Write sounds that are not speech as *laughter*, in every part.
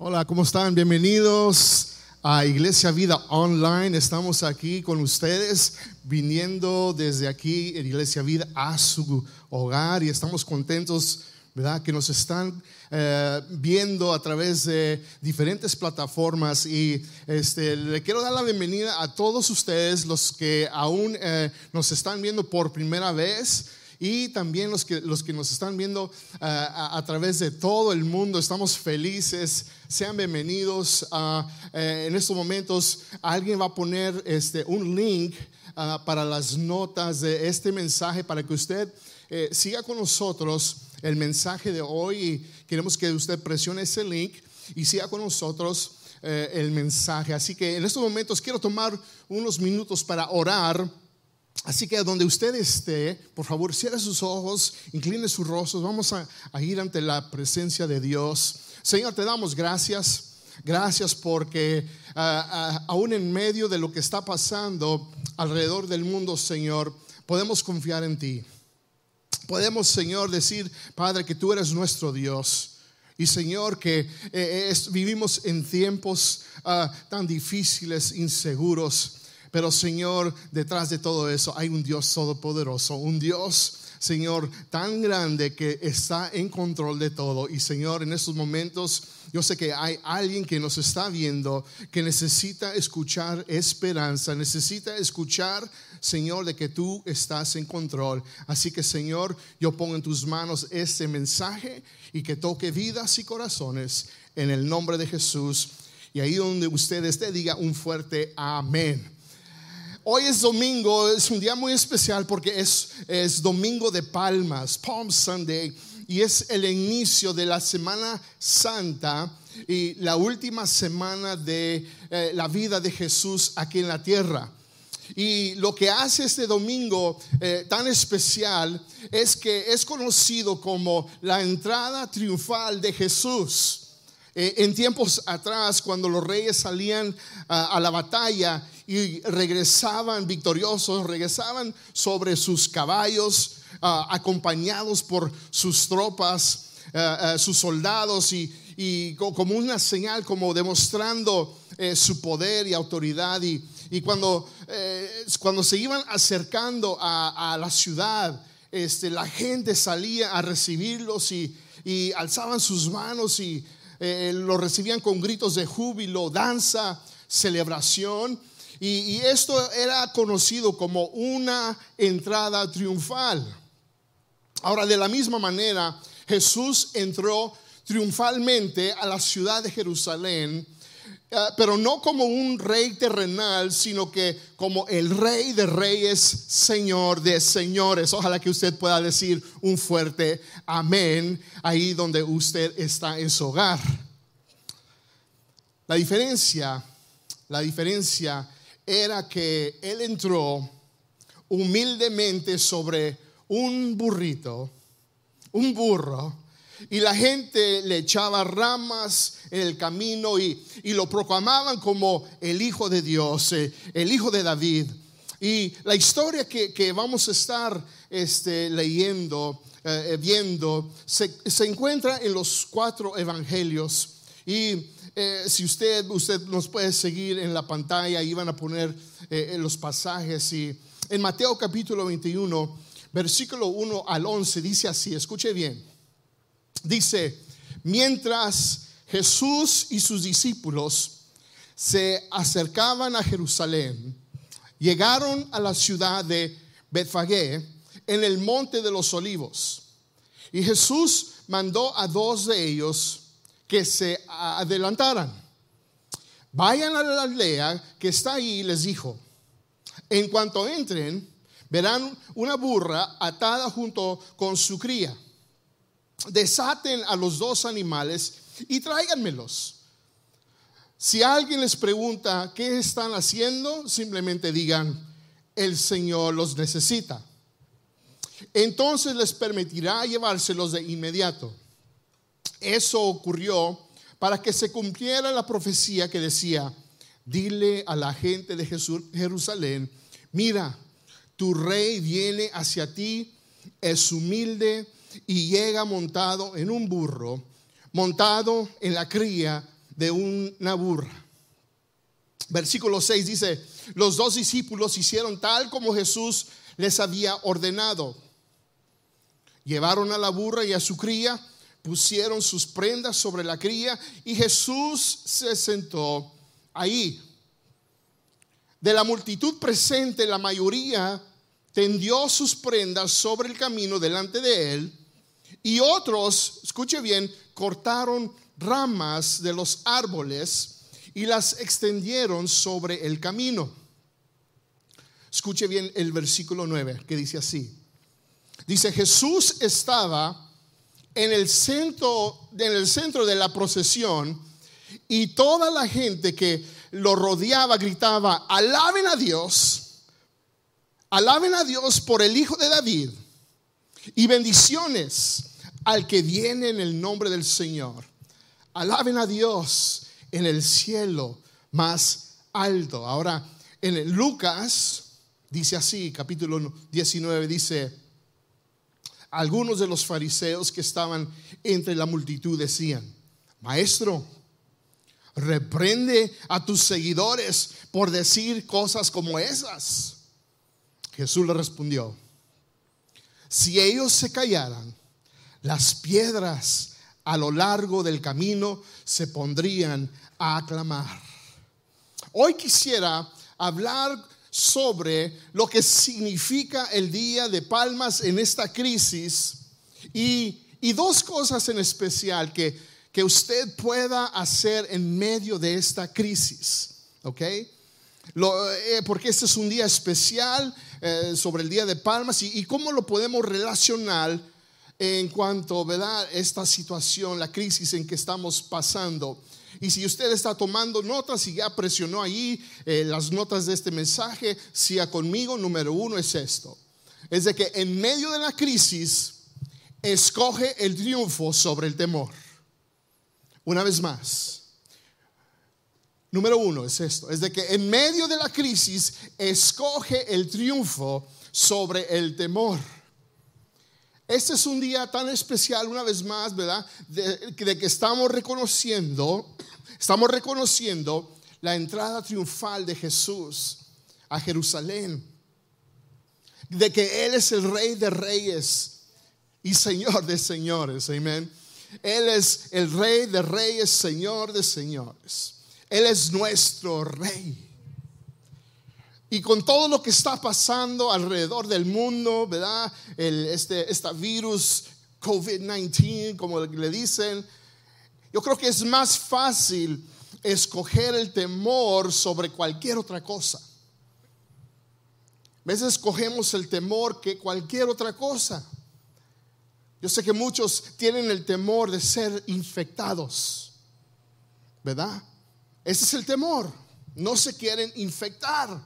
Hola, ¿cómo están? Bienvenidos a Iglesia Vida Online. Estamos aquí con ustedes, viniendo desde aquí en Iglesia Vida a su hogar y estamos contentos, ¿verdad? Que nos están eh, viendo a través de diferentes plataformas y este, le quiero dar la bienvenida a todos ustedes, los que aún eh, nos están viendo por primera vez y también los que, los que nos están viendo eh, a, través de todo el mundo. Estamos felices. Sean bienvenidos. Eh, en estos momentos alguien va a poner este, un link ah, para las notas de este mensaje para que usted eh, siga con nosotros el mensaje de hoy. Y queremos que usted presione ese link y siga con nosotros. el mensaje. Así que en estos momentos quiero tomar unos minutos para orar Así que donde usted esté, por favor, cierre sus ojos, incline sus rostros, vamos a, ir ante la presencia de Dios. Señor, te damos gracias. Gracias porque aún en medio de lo que está pasando alrededor del mundo, Señor, podemos confiar en ti. Podemos, Señor, decir, Padre, que tú eres nuestro Dios. Y Señor, que eh, vivimos en tiempos ah, tan difíciles, inseguros. Pero Señor, detrás de todo eso hay un Dios todopoderoso, un Dios, Señor, tan grande que está en control de todo. Y Señor, en estos momentos yo sé que hay alguien que nos está viendo que necesita escuchar esperanza, necesita escuchar, Señor, de que tú estás en control. Así que, Señor, yo pongo en tus manos este mensaje y que toque vidas y corazones en el nombre de Jesús. Y ahí donde usted esté, diga un fuerte amén. Hoy es domingo, es un día muy especial porque es, es domingo de palmas, Palm Sunday, y es el inicio de la Semana Santa y la última semana de eh, la vida de Jesús aquí en la tierra. Y lo que hace este domingo eh, tan especial es que es conocido como la entrada triunfal de Jesús. Eh, en tiempos atrás, cuando los reyes salían a la batalla y regresaban victoriosos, regresaban sobre sus caballos, ah, acompañados por sus tropas, ah, ah, sus soldados y, como una señal, como demostrando eh, su poder y autoridad. Y, cuando, eh, cuando se iban acercando a, la ciudad, este, la gente salía a recibirlos y, alzaban sus manos y eh, lo recibían con gritos de júbilo, danza, celebración. Y, esto era conocido como una entrada triunfal. Ahora, de la misma manera, Jesús entró triunfalmente a la ciudad de Jerusalén, eh, pero no como un rey terrenal, sino que como el rey de reyes, señor de señores. Ojalá que usted pueda decir un fuerte amén ahí donde usted está en su hogar. La diferencia, la diferencia era que él entró humildemente sobre un burrito, un burro, y la gente le echaba ramas en el camino y, lo proclamaban como el Hijo de Dios, eh, el Hijo de David. Y la historia que, vamos a estar este, leyendo, eh, viendo, se, se encuentra en los cuatro evangelios. Y eh, si usted, usted nos puede seguir en la pantalla, y van a poner eh, los pasajes. Y en Mateo capítulo 21, versículo 1 al 11, dice así, escuche bien. Dice, mientras Jesús y sus discípulos se acercaban a Jerusalén, llegaron a la ciudad de Betfagé en el monte de los olivos. Y Jesús mandó a dos de ellos que se adelantaran. Vayan a la aldea que está ahí, les dijo. En cuanto entren, verán una burra atada junto con su cría. Desaten a los dos animales y tráiganmelos. Si alguien les pregunta qué están haciendo, simplemente digan, el Señor los necesita. Entonces les permitirá llevárselos de inmediato. Eso ocurrió para que se cumpliera la profecía que decía, dile a la gente de Jerusalén, mira, tu rey viene hacia ti, es humilde y llega montado en un burro, montado en la cría de una burra. Versículo 6 dice, los dos discípulos hicieron tal como Jesús les había ordenado. Llevaron a la burra y a su cría, pusieron sus prendas sobre la cría y Jesús se sentó ahí. De la multitud presente, la mayoría tendió sus prendas sobre el camino delante de él y otros, escuche bien, cortaron ramas de los árboles y las extendieron sobre el camino. Escuche bien el versículo 9 que dice así. Dice, Jesús estaba en el centro, en el centro de la procesión y toda la gente que lo rodeaba gritaba, alaben a Dios, alaben a Dios por el Hijo de David y bendiciones al que viene en el nombre del Señor. Alaben a Dios en el cielo más alto. Ahora, en Lucas dice así, capítulo 19, dice, algunos de los fariseos que estaban entre la multitud decían, maestro, reprende a tus seguidores por decir cosas como esas. Jesús le respondió, si ellos se callaran, las piedras a lo largo del camino se pondrían a aclamar. Hoy quisiera hablar sobre lo que significa el Día de Palmas en esta crisis y, dos cosas en especial que, que, usted pueda hacer en medio de esta crisis. ¿Ok? Eh, porque este es un día especial eh, sobre el Día de Palmas y, y cómo lo podemos relacionar en cuanto, ¿verdad? Esta situación, la crisis en que estamos pasando. Y si usted está tomando notas y ya presionó ahí eh, las notas de este mensaje, siga conmigo. Número uno es esto. Es de que en medio de la crisis, escoge el triunfo sobre el temor. Una vez más. Número uno es esto. Es de que en medio de la crisis, escoge el triunfo sobre el temor. Este es un día tan especial, una vez más, ¿verdad? De, que estamos reconociendo, estamos reconociendo la entrada triunfal de Jesús a Jerusalén. De que Él es el Rey de Reyes y Señor de Señores. Amén. Él es el Rey de Reyes, Señor de Señores. Él es nuestro Rey. Y con todo lo que está pasando alrededor del mundo, ¿verdad? El, este esta virus COVID-19, como le dicen, yo creo que es más fácil escoger el temor sobre cualquier otra cosa. A veces escogemos el temor que cualquier otra cosa. Yo sé que muchos tienen el temor de ser infectados, ¿verdad? Ese es el temor. No se quieren infectar.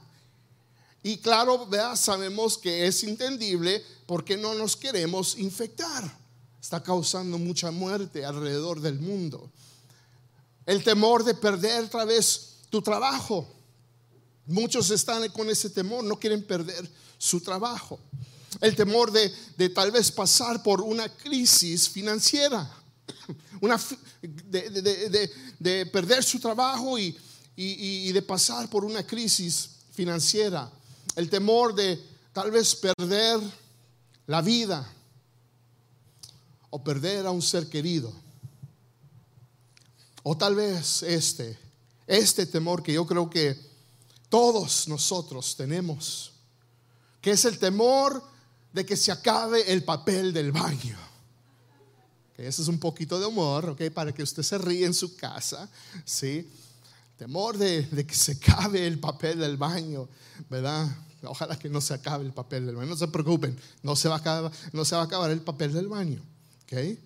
Y claro, sabemos que es entendible porque no nos queremos infectar. Está causando mucha muerte alrededor del mundo. El temor de perder otra vez tu trabajo. Muchos están con ese temor, no quieren perder su trabajo. El temor de, tal vez pasar por una crisis financiera, *coughs* una, de, perder su trabajo y, y de pasar por una crisis financiera el temor de tal vez perder la vida o perder a un ser querido. O tal vez este, este temor que yo creo que todos nosotros tenemos, que es el temor de que se acabe el papel del baño. Que ese es un poquito de humor, ¿ok? Para que usted se ríe en su casa, ¿sí? Temor de, que se acabe el papel del baño, ¿verdad? Ojalá que no se acabe el papel del baño. No se preocupen, no se va a acabar, no se va a acabar el papel del baño. ¿okay?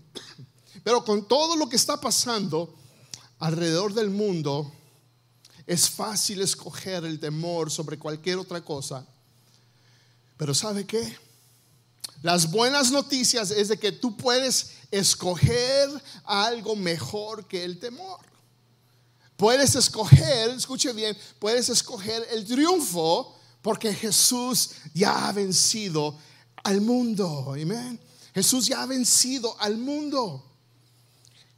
Pero con todo lo que está pasando alrededor del mundo, es fácil escoger el temor sobre cualquier otra cosa. Pero ¿sabe qué? Las buenas noticias es de que tú puedes escoger algo mejor que el temor. Puedes escoger, escuche bien, puedes escoger el triunfo porque Jesús ya ha vencido al mundo. Amén. Jesús ya ha vencido al mundo.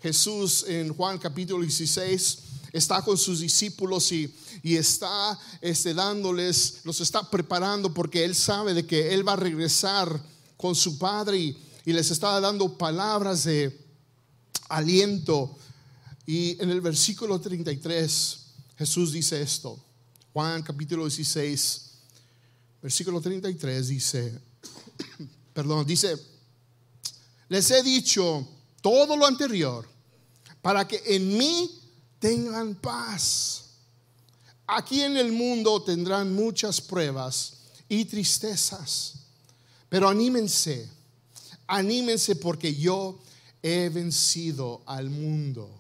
Jesús en Juan capítulo 16 está con sus discípulos y, está este, dándoles, los está preparando porque Él sabe de que Él va a regresar con su Padre y, y les está dando palabras de aliento. Y en el versículo 33 Jesús dice esto, Juan capítulo 16, versículo 33 dice, *coughs* perdón, dice, les he dicho todo lo anterior para que en mí tengan paz. Aquí en el mundo tendrán muchas pruebas y tristezas, pero anímense, anímense porque yo he vencido al mundo.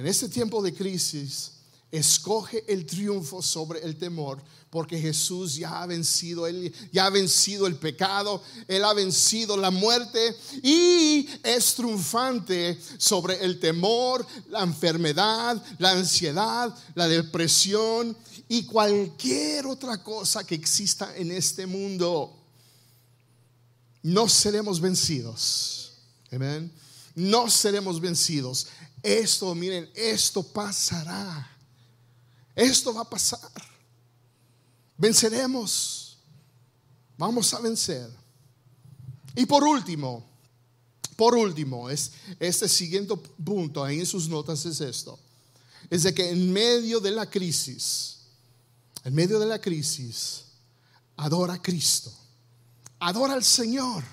En este tiempo de crisis, escoge el triunfo sobre el temor, porque Jesús ya ha vencido, él ya ha vencido el pecado, él ha vencido la muerte y es triunfante sobre el temor, la enfermedad, la ansiedad, la depresión y cualquier otra cosa que exista en este mundo. No seremos vencidos. Amén. No seremos vencidos. Esto, miren, esto pasará. Esto va a pasar. Venceremos. Vamos a vencer. Y por último, por último, es este siguiente punto ahí en sus notas es esto. Es de que en medio de la crisis, en medio de la crisis, adora a Cristo. Adora al Señor.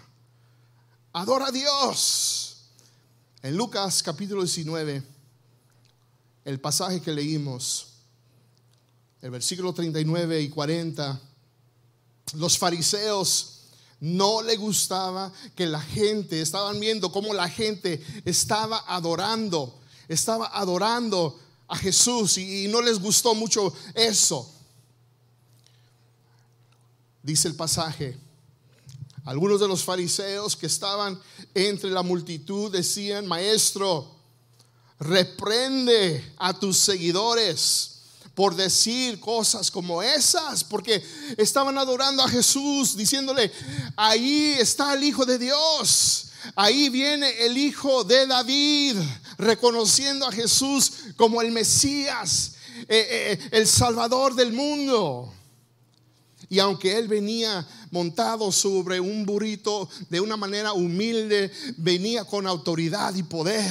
Adora a Dios. En Lucas capítulo 19, el pasaje que leímos, el versículo 39 y 40, los fariseos no le gustaba que la gente, estaban viendo cómo la gente estaba adorando, estaba adorando a Jesús y, no les gustó mucho eso. Dice el pasaje, algunos de los fariseos que estaban entre la multitud decían, maestro, reprende a tus seguidores por decir cosas como esas, porque estaban adorando a Jesús, diciéndole, ahí está el Hijo de Dios, ahí viene el Hijo de David, reconociendo a Jesús como el Mesías, eh, eh, el Salvador del mundo. Y aunque él venía montado sobre un burrito de una manera humilde, venía con autoridad y poder.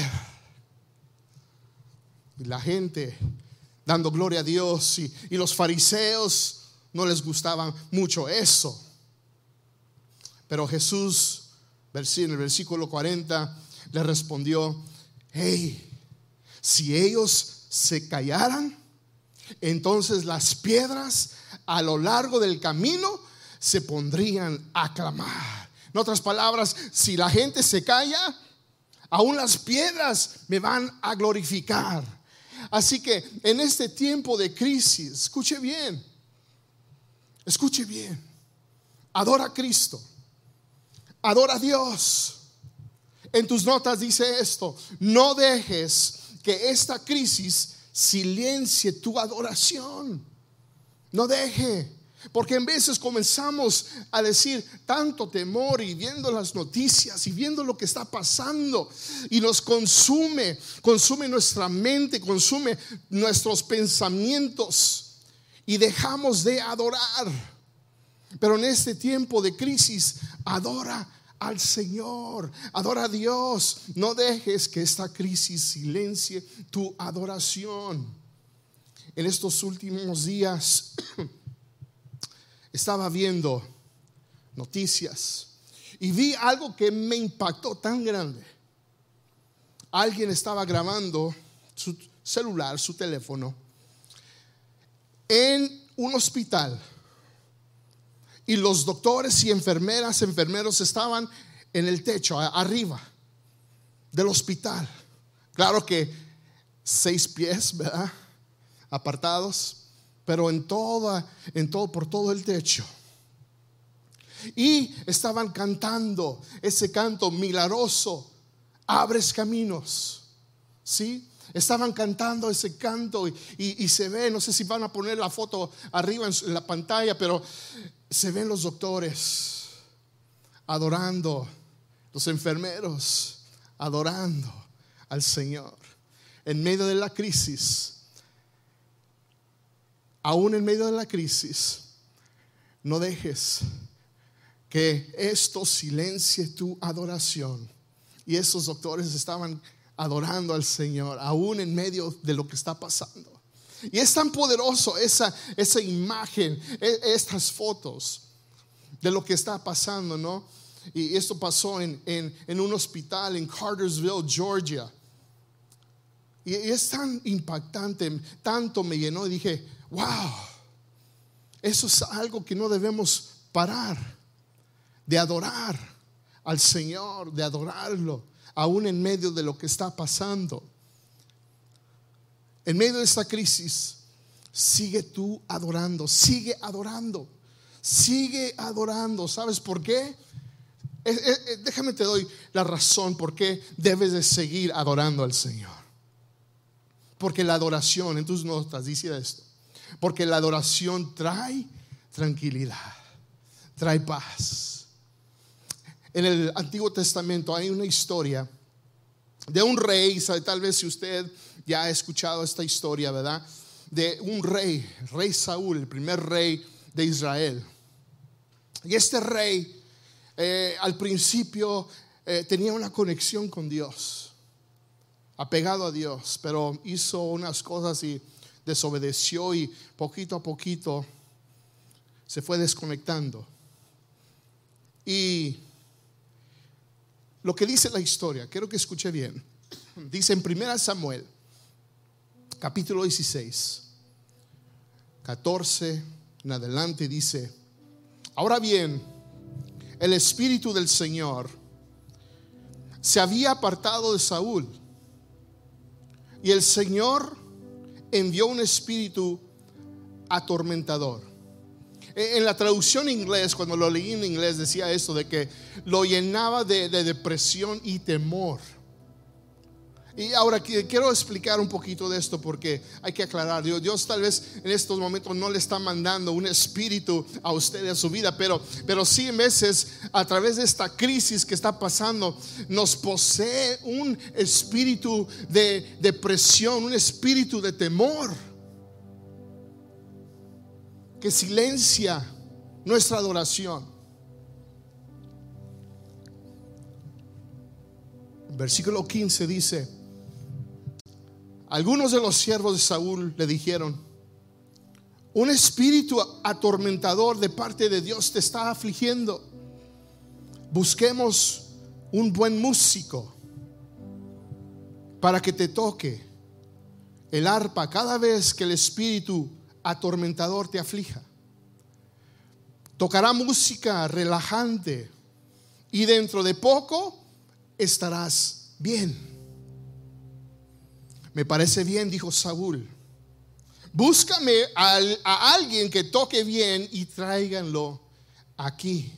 Y la gente dando gloria a Dios. Y, los fariseos no les gustaban mucho eso. Pero Jesús, en el versículo 40, le respondió, hey, si ellos se callaran, entonces las piedras a lo largo del camino se pondrían a clamar. En otras palabras, si la gente se calla, aún las piedras me van a glorificar. Así que en este tiempo de crisis, escuche bien, escuche bien, adora a Cristo, adora a Dios. En tus notas dice esto, no dejes que esta crisis silencie tu adoración. No deje. Porque en veces comenzamos a decir tanto temor y viendo las noticias y viendo lo que está pasando y nos consume, consume nuestra mente, consume nuestros pensamientos y dejamos de adorar. Pero en este tiempo de crisis, adora al Señor, adora a Dios. No dejes que esta crisis silencie tu adoración. En estos últimos días *clears throat* estaba viendo noticias y vi algo que me impactó tan grande. Alguien estaba grabando su celular, su teléfono, en un hospital. Y los doctores y enfermeras, enfermeros estaban en el techo, arriba del hospital. Claro que seis pies, ¿verdad? Apartados pero en toda, en todo, por todo el techo. Y estaban cantando ese canto milagroso, abres caminos, ¿sí? Estaban cantando ese canto y, se ve, no sé si van a poner la foto arriba en la pantalla, pero se ven los doctores adorando, los enfermeros adorando al Señor. En medio de la crisis, aún en medio de la crisis, no dejes que esto silencie tu adoración. Y esos doctores estaban adorando al Señor, aún en medio de lo que está pasando. Y es tan poderoso esa, esa imagen, e, estas fotos de lo que está pasando, ¿no? Y esto pasó en, en, un hospital en Cartersville, Georgia. Y es tan impactante, tanto me llenó dije, wow, eso es algo que no debemos parar de adorar al Señor, de adorarlo, aún en medio de lo que está pasando. En medio de esta crisis, sigue tú adorando, sigue adorando, sigue adorando. ¿Sabes por qué? déjame te doy la razón por qué debes de seguir adorando al Señor. Porque la adoración, en tus notas dice esto, porque la adoración trae tranquilidad, trae paz. En el Antiguo Testamento hay una historia de un rey, tal vez si usted ya ha escuchado esta historia, ¿verdad? De un rey, rey Saúl, el primer rey de Israel. Y este rey eh, al principio eh, tenía una conexión con Dios, apegado a Dios, pero hizo unas cosas y desobedeció y poquito a poquito se fue desconectando. Y lo que dice la historia, quiero que escuche bien, dice en 1 Samuel capítulo 16, 14 en adelante dice, ahora bien, el Espíritu del Señor se había apartado de Saúl y el Señor envió un espíritu atormentador. En la traducción inglés, cuando lo leí en inglés, decía eso de que lo llenaba de, de depresión y temor. Y ahora quiero explicar un poquito de esto porque hay que aclarar, Dios, Dios tal vez en estos momentos no le está mandando un espíritu a usted a su vida, pero, pero sí en veces a través de esta crisis que está pasando nos posee un espíritu de depresión, un espíritu de temor que silencia nuestra adoración. Versículo 15 dice, algunos de los siervos de Saúl le dijeron, un espíritu atormentador de parte de Dios te está afligiendo. Busquemos un buen músico para que te toque el arpa cada vez que el espíritu atormentador te aflija. Tocará música relajante y dentro de poco estarás bien. Me parece bien, dijo Saúl. Búscame a, alguien que toque bien y tráiganlo aquí.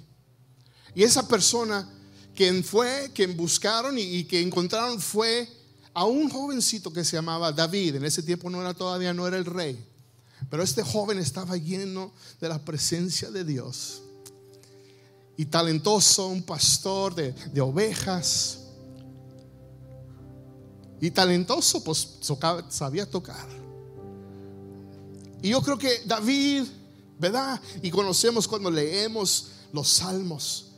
Y esa persona quien fue, quien buscaron y, y, que encontraron fue a un jovencito que se llamaba David. En ese tiempo no era todavía no era el rey, pero este joven estaba lleno de la presencia de Dios y talentoso, un pastor de, de ovejas y talentoso, pues sabía tocar. Y yo creo que David, ¿verdad? Y conocemos cuando leemos los salmos,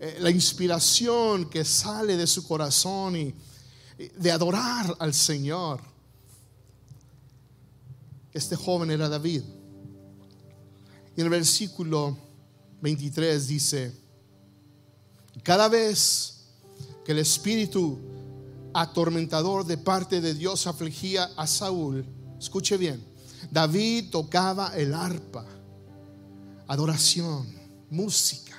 eh, la inspiración que sale de su corazón y, de adorar al Señor. Este joven era David. Y en el versículo 23 dice, cada vez que el Espíritu atormentador de parte de Dios afligía a Saúl, escuche bien, David tocaba el arpa, adoración, música.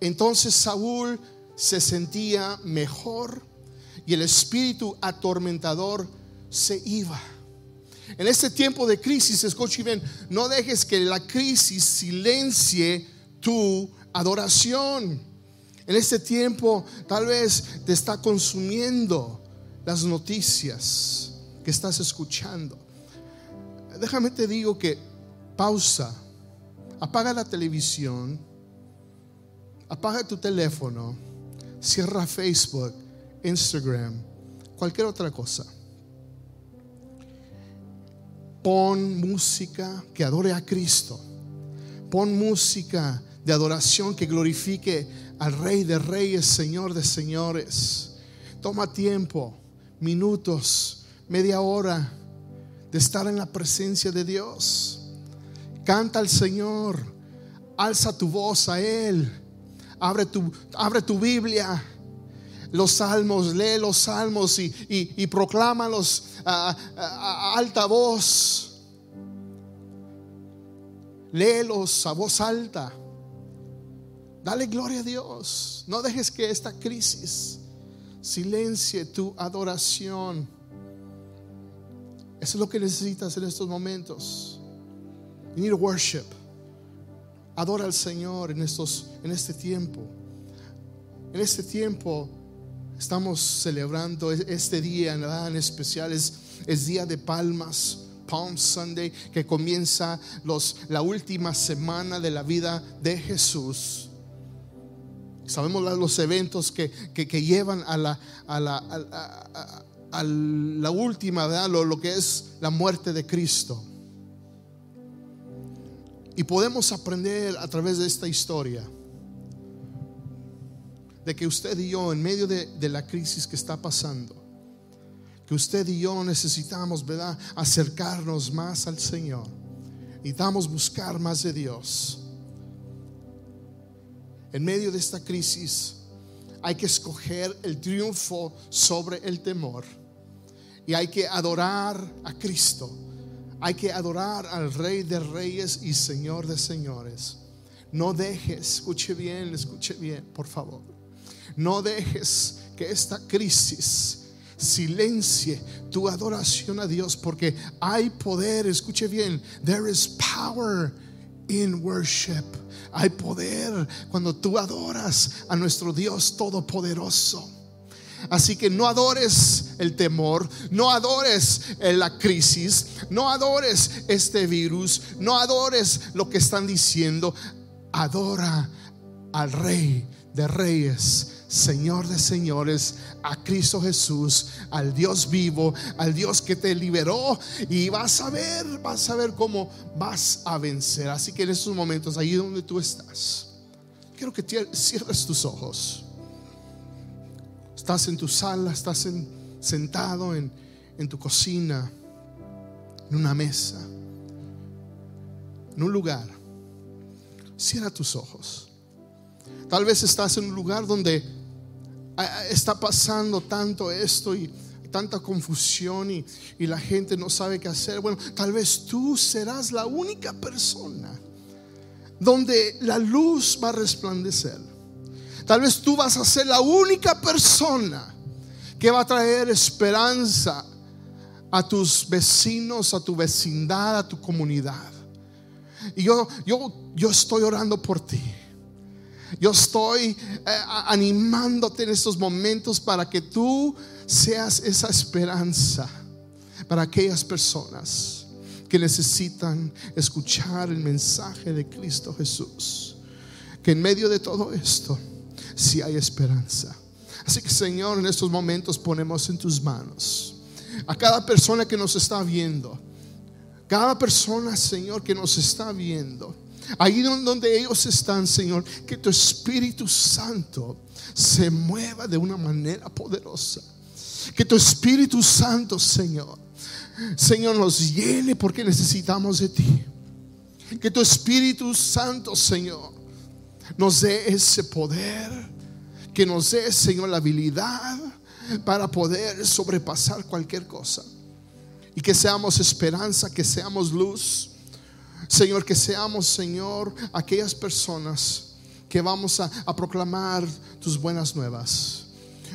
Entonces Saúl se sentía mejor y el espíritu atormentador se iba. En este tiempo de crisis, escuche bien, no dejes que la crisis silencie tu adoración. En este tiempo tal vez te está consumiendo las noticias que estás escuchando. Déjame te digo que pausa, apaga la televisión, apaga tu teléfono, Cierra Facebook, Instagram, cualquier otra cosa. Pon música que adore a Cristo. Pon música de adoración que glorifique al Rey de Reyes, Señor de Señores. Toma tiempo, minutos, media hora de estar en la presencia de Dios. Canta al Señor, alza tu voz a Él, abre tu, abre tu Biblia, los salmos, lee los salmos y, y, proclámalos a, a alta voz. Léelos a voz alta. Dale gloria a Dios. No dejes que esta crisis silencie tu adoración. Eso es lo que necesitas en estos momentos. You need worship. Adora al Señor en, estos, en este tiempo. En este tiempo estamos celebrando este día en especial. Es, día de palmas. Palm Sunday, que comienza la última semana de la vida de Jesús. Sabemos los eventos que, llevan a la, a la, a, última, Lo, lo que es la muerte de Cristo. Y podemos aprender a través de esta historia de que usted y yo, en medio de, de, la crisis que está pasando, que usted y yo necesitamos, ¿verdad?, acercarnos más al Señor. Necesitamos buscar más de Dios en medio de esta crisis hay que escoger el triunfo sobre el temor. Y hay que adorar a Cristo. Hay que adorar al Rey de Reyes y Señor de Señores. No dejes, escuche bien, escuche bien, por favor. No dejes que esta crisis silencie tu adoración a Dios porque hay poder, escuche bien, there is power in worship. Hay poder cuando tú adoras a nuestro Dios Todopoderoso. Así que no adores el temor, no adores la crisis, no adores este virus, no adores lo que están diciendo. Adora al Rey de Reyes Señor de señores, a Cristo Jesús, al Dios vivo, al Dios que te liberó y vas a ver, vas a ver cómo vas a vencer. Así que en estos momentos, ahí donde tú estás, quiero que cierres tus ojos. Estás en tu sala, estás sentado en, en tu cocina, en una mesa, en un lugar. Cierra tus ojos. Tal vez estás en un lugar donde está pasando tanto esto y tanta confusión y, y, la gente no sabe qué hacer. Bueno, tal vez tú serás la única persona donde la luz va a resplandecer. Tal vez tú vas a ser la única persona que va a traer esperanza a tus vecinos, a tu vecindad, a tu comunidad. Y yo, yo, yo estoy orando por ti. Yo estoy eh, animándote en estos momentos para que tú seas esa esperanza para aquellas personas que necesitan escuchar el mensaje de Cristo Jesús. Que en medio de todo esto, si hay esperanza. Así que Señor, en estos momentos ponemos en tus manos a cada persona que nos está viendo. Cada persona, Señor, que nos está viendo Ahí donde ellos están, Señor, que tu Espíritu Santo se mueva de una manera poderosa. Que tu Espíritu Santo, Señor, Señor, nos llene porque necesitamos de ti. Que tu Espíritu Santo, Señor, nos dé ese poder. Que nos dé, Señor, la habilidad para poder sobrepasar cualquier cosa. Y que seamos esperanza, que seamos luz Señor, que seamos, Señor, aquellas personas que vamos a, proclamar tus buenas nuevas.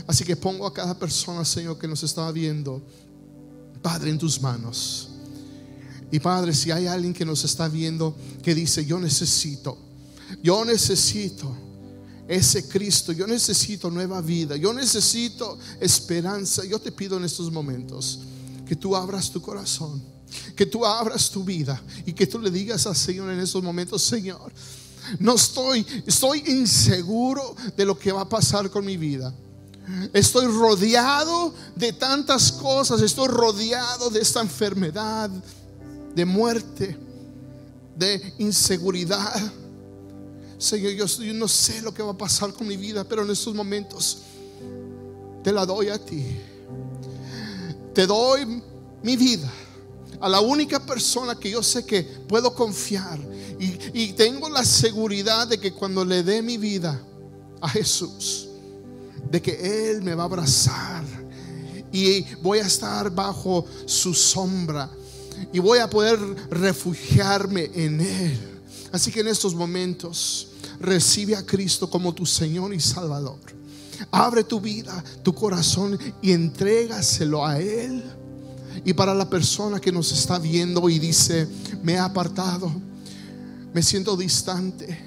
Así que pongo a cada persona, Señor, que nos está viendo, Padre, en tus manos. Y Padre, si hay alguien que nos está viendo que dice, yo necesito, yo necesito ese Cristo, yo necesito nueva vida, yo necesito esperanza, yo te pido en estos momentos que tú abras tu corazón que tú abras tu vida y que tú le digas al Señor en esos momentos, Señor, No estoy, estoy inseguro de lo que va a pasar con mi vida. Estoy rodeado de tantas cosas, estoy rodeado de esta enfermedad, de muerte, de inseguridad. Señor, yo, yo, no sé lo que va a pasar con mi vida, pero en estos momentos te la doy a ti. Te doy mi vida a la única persona que yo sé que puedo confiar y, y tengo la seguridad de que cuando le dé mi vida a Jesús, de que Él me va a abrazar y voy a estar bajo su sombra y voy a poder refugiarme en Él. Así que en estos momentos recibe a Cristo como tu Señor y Salvador. Abre tu vida, tu corazón y entrégaselo a Él. Y para la persona que nos está viendo y dice, me he apartado, me siento distante,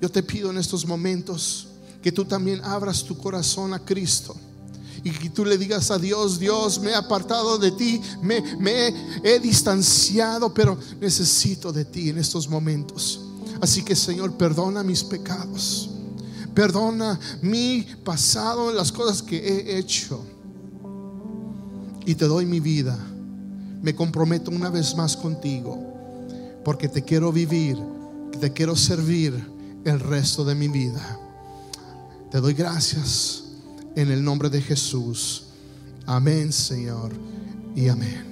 yo te pido en estos momentos que tú también abras tu corazón a Cristo. Y que tú le digas a Dios, Dios, me he apartado de ti, me, me he distanciado, pero necesito de ti en estos momentos. Así que Señor, perdona mis pecados. Perdona mi pasado las cosas que he hecho. Y te doy mi vida. Me comprometo una vez más contigo. Porque te quiero vivir, te quiero servir el resto de mi vida. Te doy gracias en el nombre de Jesús. Amén, Señor, y amén.